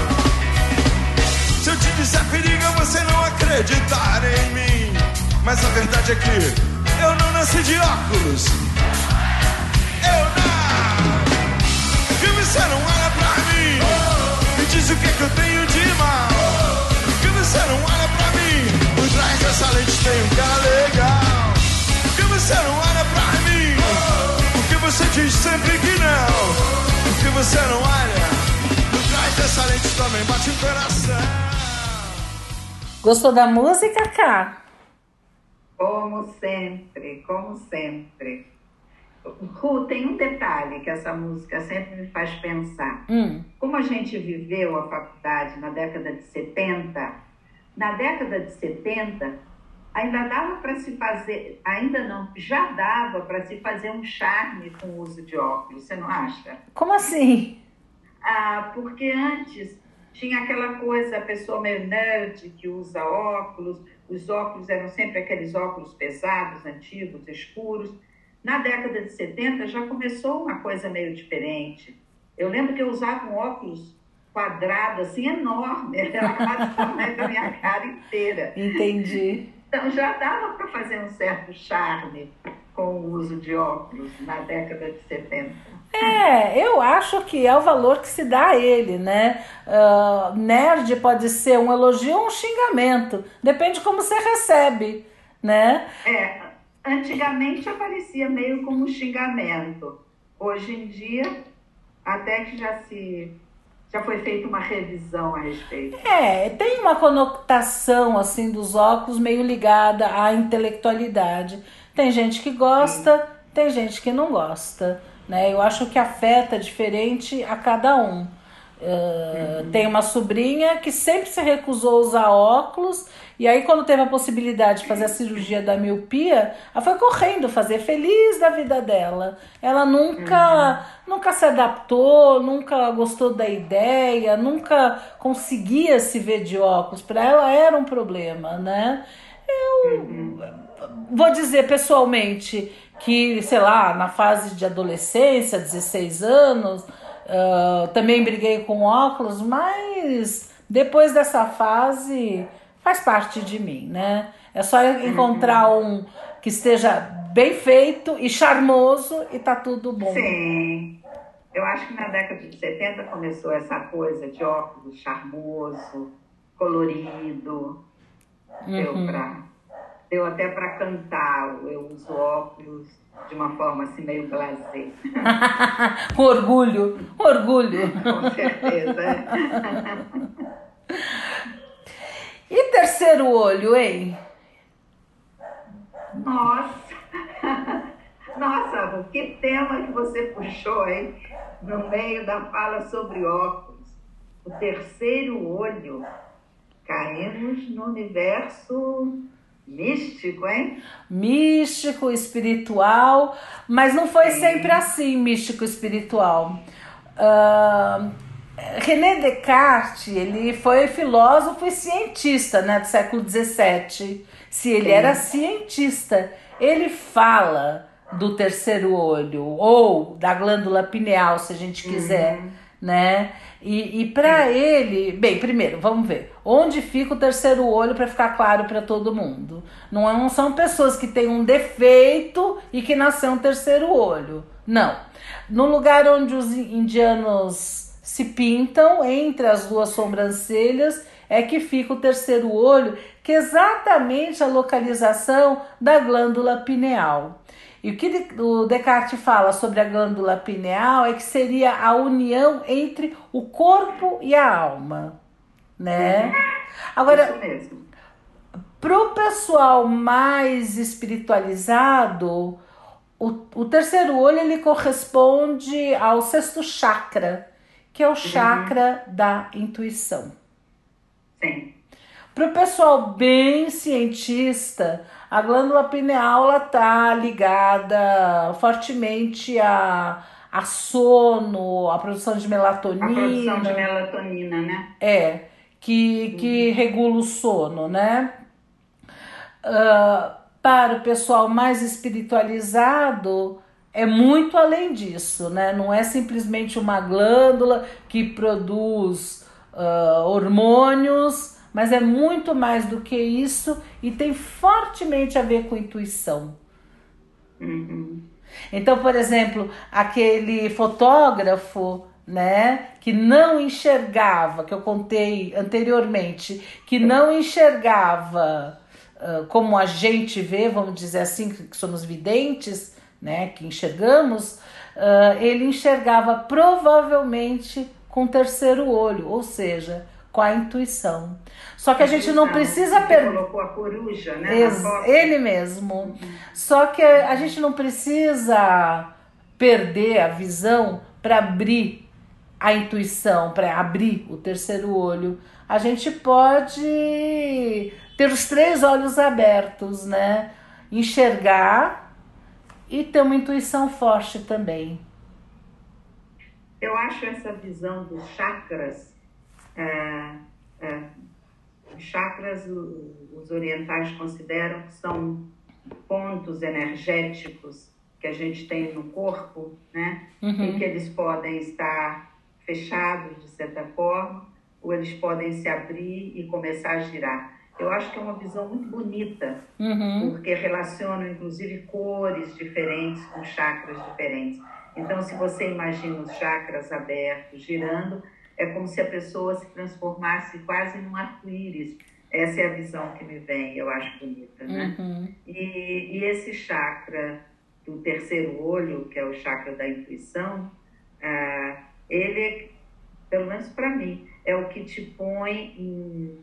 Se eu te disser perigo, você não acreditar em mim. Mas a verdade é que eu não nasci de óculos. Você não olha pra mim. Me diz o que, é que eu tenho de mal. Que você não olha pra mim. Por trás dessa lente tem um cara legal. Que você não olha pra mim. Porque você diz sempre que não. Porque você não olha. Por trás dessa lente também bate um coração. Gostou da música, Cá? Como sempre, como sempre. Ru, tem um detalhe que essa música sempre me faz pensar. Hum. Como a gente viveu a faculdade na década de 70, na década de 70 ainda dava para se fazer, ainda não, já dava para se fazer um charme com o uso de óculos, você não acha? Como assim? Ah, porque antes tinha aquela coisa, a pessoa meio nerd que usa óculos, os óculos eram sempre aqueles óculos pesados, antigos, escuros. Na década de 70 já começou uma coisa meio diferente. Eu lembro que eu usava um óculos quadrado, assim, enorme, era quase o tamanho da minha cara inteira. Entendi. Então já dava para fazer um certo charme com o uso de óculos na década de 70. É, eu acho que é o valor que se dá a ele, né? Ah, nerd pode ser um elogio ou um xingamento, depende como você recebe, né? É, antigamente aparecia meio como um xingamento. Hoje em dia, até que já se já foi feita uma revisão a respeito. É, tem uma conotação assim dos óculos meio ligada à intelectualidade. Tem gente que gosta, tem gente que não gosta, né? Eu acho que afeta diferente a cada um. Uh, Tem uma sobrinha que sempre se recusou a usar óculos, e aí, quando teve a possibilidade de fazer a cirurgia da miopia, ela foi correndo fazer, feliz da vida dela. Ela nunca, nunca se adaptou, nunca gostou da ideia, nunca conseguia se ver de óculos. Para ela era um problema, né? Eu vou dizer pessoalmente que, sei lá, na fase de adolescência, 16 anos, ah, também briguei com óculos, mas depois dessa fase faz parte de mim, né? É só encontrar um que esteja bem feito e charmoso e tá tudo bom. Sim. Eu acho que na década de 70 começou essa coisa de óculos charmoso, colorido. Deu, pra, deu até para cantar. Eu uso óculos de uma forma assim meio blasé. Com orgulho, orgulho. Com certeza. Terceiro olho, hein? Nossa! Nossa, Amor, que tema que você puxou aí no meio da fala sobre óculos. O terceiro olho. Caímos no universo místico, hein? místico, espiritual, mas não foi sempre assim místico espiritual. Ah, René Descartes, ele foi filósofo e cientista, né, do século XVII. Se ele era cientista, ele fala do terceiro olho ou da glândula pineal, se a gente quiser, né? E, e para ele, bem, primeiro, vamos ver onde fica o terceiro olho para ficar claro para todo mundo. Não, é- não são pessoas que têm um defeito e que nasceu um terceiro olho. Não. No lugar onde os indianos se pintam, entre as duas sobrancelhas, é que fica o terceiro olho, que é exatamente a localização da glândula pineal. E o que o Descartes fala sobre a glândula pineal é que seria a união entre o corpo e a alma, né? Agora, Isso mesmo. pro pessoal mais espiritualizado, o, o terceiro olho ele corresponde ao sexto chakra, que é o chakra da intuição. Sim. Para o pessoal bem cientista, a glândula pineal ela tá ligada fortemente a, a sono, a produção de A melatonina. produção de melatonina, né? É, que, que regula o sono, né? Ah, para o pessoal mais espiritualizado, é muito além disso, né? Não é simplesmente uma glândula que produz ah, hormônios, mas é muito mais do que isso e tem fortemente a ver com intuição. Uhum. Então, por exemplo, aquele fotógrafo, né, que não enxergava, que eu contei anteriormente, que não enxergava ah, como a gente vê, vamos dizer assim, que somos videntes, né, que enxergamos, ah, ele enxergava provavelmente com o terceiro olho, ou seja, com a intuição. Só que a gente não precisa perder. colocou a coruja, né? Ex- ele mesmo. Só que a gente não precisa perder a visão para abrir a intuição, para abrir o terceiro olho. A gente pode ter os três olhos abertos, né? Enxergar e ter uma intuição forte também. Eu acho essa visão dos chakras, é, é, os chakras os orientais consideram que são pontos energéticos que a gente tem no corpo, né? E que eles podem estar fechados de certa forma, ou eles podem se abrir e começar a girar. Eu acho que é uma visão muito bonita, Uhum. porque relacionam inclusive cores diferentes com chakras diferentes. Então, se você imagina os chakras abertos, girando, é como se a pessoa se transformasse quase num arco-íris. Essa é a visão que me vem, eu acho bonita, né? Uhum. E, e esse chakra do terceiro olho, que é o chakra da intuição, ah, ele, pelo menos para mim, é o que te põe em,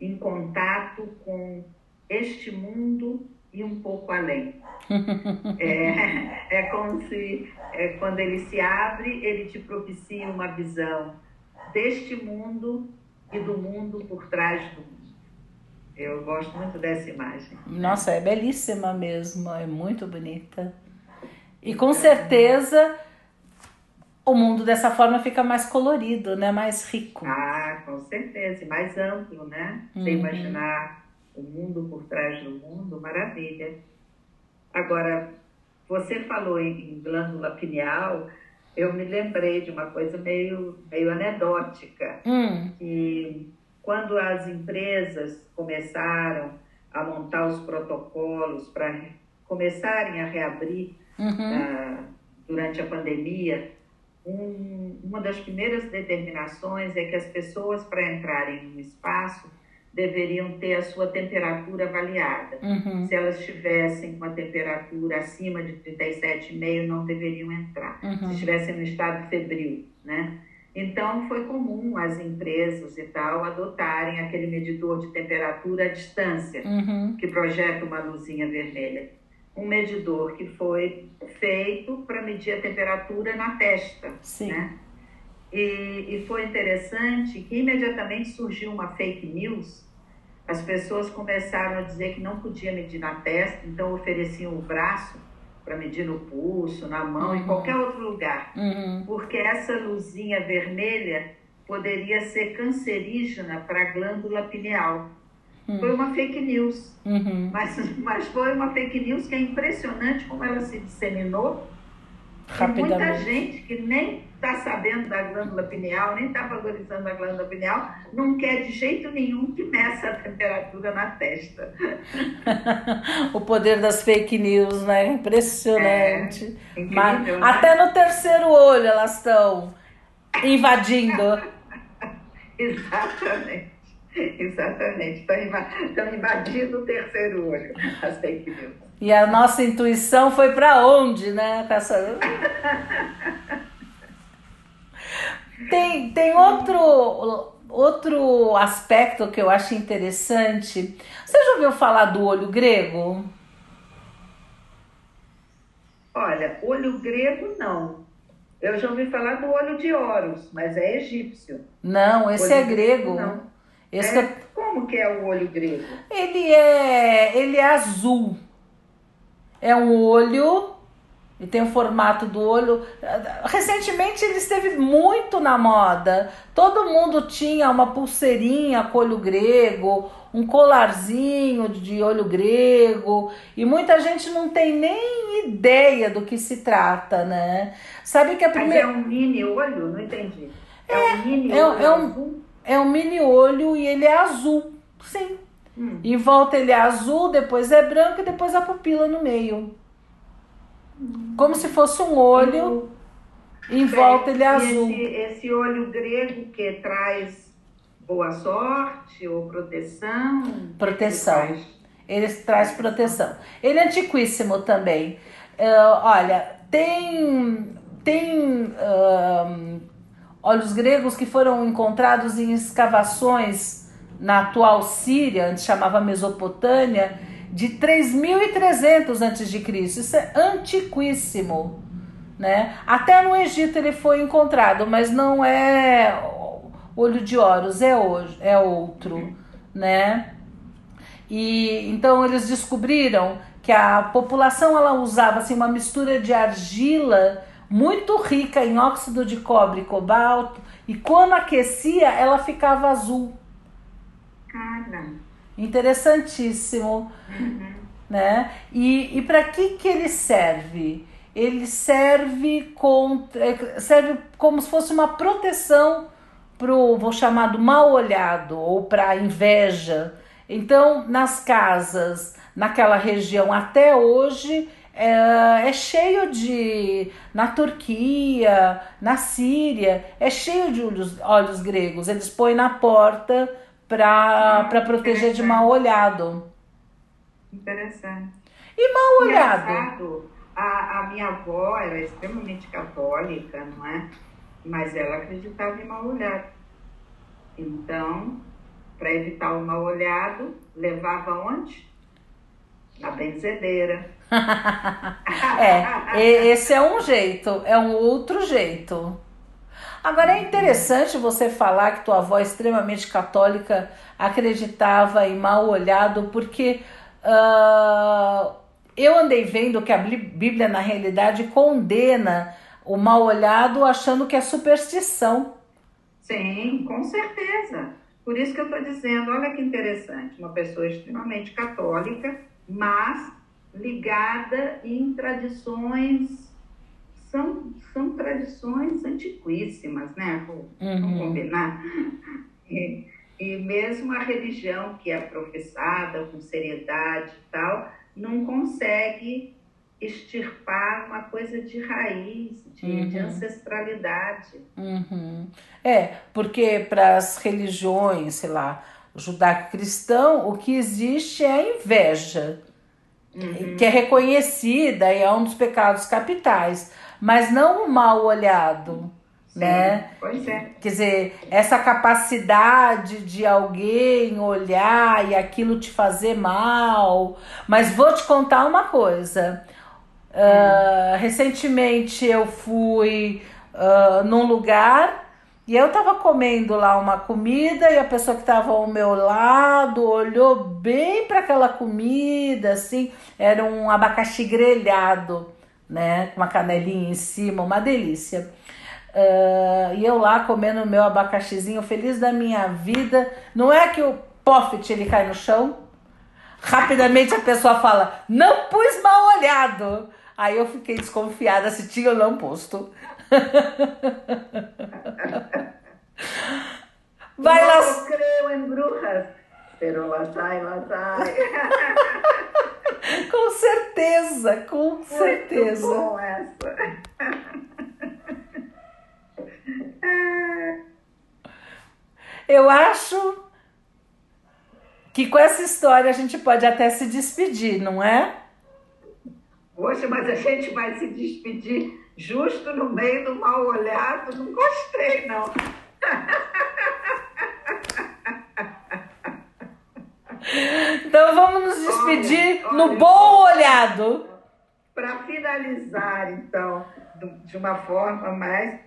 em contato com este mundo e um pouco além. É, é como se, é, quando ele se abre, ele te propicia uma visão deste mundo e do mundo por trás do mundo. Eu gosto muito dessa imagem. Nossa, é belíssima mesmo, é muito bonita. E com certeza o mundo dessa forma fica mais colorido, né? Mais rico. Ah, com certeza, e mais amplo, né? Você Uhum. imaginar o mundo por trás do mundo, maravilha. Agora, você falou em, em glândula pineal, eu me lembrei de uma coisa meio, meio anedótica, Hum, que quando as empresas começaram a montar os protocolos para começarem a reabrir uhum, ah, durante a pandemia, um- uma das primeiras determinações é que as pessoas, para entrarem no espaço, deveriam ter a sua temperatura avaliada. uhum, Se elas estivessem com a temperatura acima de 37,5, não deveriam entrar. Uhum. Se estivessem no estado febril, né? Então, foi comum as empresas e tal adotarem aquele medidor de temperatura à distância uhum, que projeta uma luzinha vermelha. Um medidor que foi feito para medir a temperatura na testa. sim. Né? E, e foi interessante que imediatamente surgiu uma fake news. As pessoas começaram a dizer que não podia medir na testa, então ofereciam o braço para medir no pulso, na mão, em Uhum. qualquer outro lugar Uhum, porque essa luzinha vermelha poderia ser cancerígena para a glândula pineal. Foi uma fake news, uhum. mas, mas foi uma fake news que é impressionante como ela se disseminou. E muita Rapidamente. gente que nem está sabendo da glândula pineal, nem está valorizando a glândula pineal, não quer de jeito nenhum que meça a temperatura na testa. o poder das fake news, né? Impressionante. É, incrível, Mas né? até no terceiro olho elas estão invadindo. Exatamente. Exatamente. Estão invadindo o terceiro olho, as fake news. E a nossa intuição foi para onde, né? Essa... Tem, tem outro, outro aspecto que eu acho interessante. Você já ouviu falar do olho grego? Olha, olho grego não. Eu já ouvi falar do olho de Horus, mas é egípcio. Não, esse Olho é grego. Não. Esse É, que- Como que é o olho grego? Ele é, ele é azul. É um olho e tem o formato do olho. Recentemente ele esteve muito na moda. Todo mundo tinha uma pulseirinha com olho grego, um colarzinho de olho grego, e muita gente não tem nem ideia do que se trata, né? Sabe que a Mas primeira é um mini olho? Não entendi. É, um mini é olho é um-? É um mini olho e ele é azul. Sim. Hum. Em volta ele é azul, depois é branco e depois a pupila no meio. Como se fosse um olho, em volta ele é azul. Esse, esse olho grego que traz boa sorte ou proteção? Proteção. Ele traz- Ele traz proteção. Ele é antiquíssimo também. Ah, olha, tem, tem ahn, olhos gregos que foram encontrados em escavações na atual Síria, antes chamava Mesopotâmia, de 3.300 a.C. Isso é antiquíssimo. Né? Até no Egito ele foi encontrado, mas não é olho de Horus, é, hoje, é outro. Né? E então eles descobriram que a população ela usava assim, uma mistura de argila muito rica em óxido de cobre e cobalto, e quando aquecia ela ficava azul. Cara, Interessantíssimo, né? E, e para que que ele serve? Ele serve contra, serve como se fosse uma proteção pro, vou chamar do mal olhado ou para inveja. Então, nas casas, naquela região até hoje é, é cheio de na Turquia, na Síria, é cheio de olhos, olhos gregos. Eles põem na porta para para proteger de mal olhado. interessante. E mal olhado. Engraçado, a, a minha avó era extremamente católica, não é? Mas ela acreditava em mal olhado. Então, para evitar o mal olhado, levava onde? Na benzedeira. É, esse é um jeito, é um outro jeito. Agora é interessante você falar que tua avó extremamente católica acreditava em mal olhado, porque ah, eu andei vendo que a Bí- Bíblia na realidade condena o mal olhado achando que é superstição. Sim, com certeza. Por isso que eu estou dizendo, olha que interessante, uma pessoa extremamente católica, mas ligada em tradições, são, são tradições antiquíssimas, né? Vou- Vamos Uhum. combinar? E, e mesmo a religião que é professada com seriedade e tal, não consegue extirpar uma coisa de raiz, de, de Uhum. ancestralidade. Uhum. É, porque para as religiões, sei lá, judaico-cristão, o que existe é a inveja, que é reconhecida e é um dos pecados capitais, mas não o mal olhado, Sim, né? Pois é. Quer dizer, essa capacidade de alguém olhar e aquilo te fazer mal. Mas vou te contar uma coisa. Ah, recentemente eu fui ah, num lugar e eu tava comendo lá uma comida e a pessoa que tava ao meu lado olhou bem para aquela comida, assim, era um abacaxi grelhado, né, com uma canelinha em cima, uma delícia. Ah, e eu lá comendo o meu abacaxizinho, feliz da minha vida. Não é que o poffet ele cai no chão? Rapidamente a pessoa fala, não pus mal olhado. Aí eu fiquei desconfiada se tinha ou não posto. Vai lá. No creo en brujas, pero las hay, las hay. Com certeza, com Muito certeza. bom essa. Eu acho que com essa história a gente pode até se despedir, não é? Poxa, mas a gente vai se despedir justo no meio do mal olhado. Não gostei, não. Então vamos nos despedir olha, olha, no bom olhado. Para finalizar, então, de uma forma mais.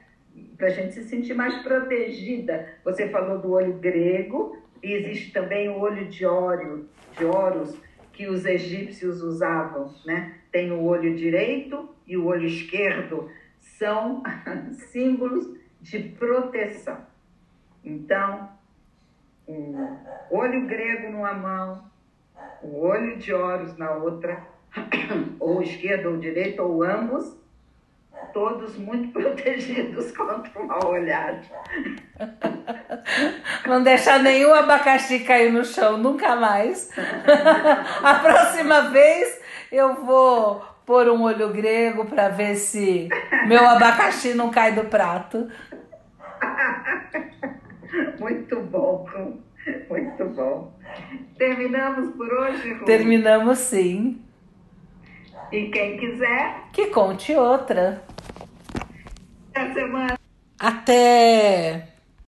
para a gente se sentir mais protegida. Você falou do olho grego, e existe também o olho de Ório, de Horus, que os egípcios usavam, né? Tem o olho direito e o olho esquerdo, são símbolos de proteção. Então, o olho grego numa mão, o olho de Horus na outra, ou esquerdo ou direito, ou ambos, todos muito protegidos contra o mal olhado. Não deixar nenhum abacaxi cair no chão, nunca mais. A próxima vez eu vou pôr um olho grego para ver se meu abacaxi não cai do prato. Muito bom, muito bom. Terminamos por hoje, Ru? Terminamos sim. E quem quiser. Que conte outra. Até semana. Até!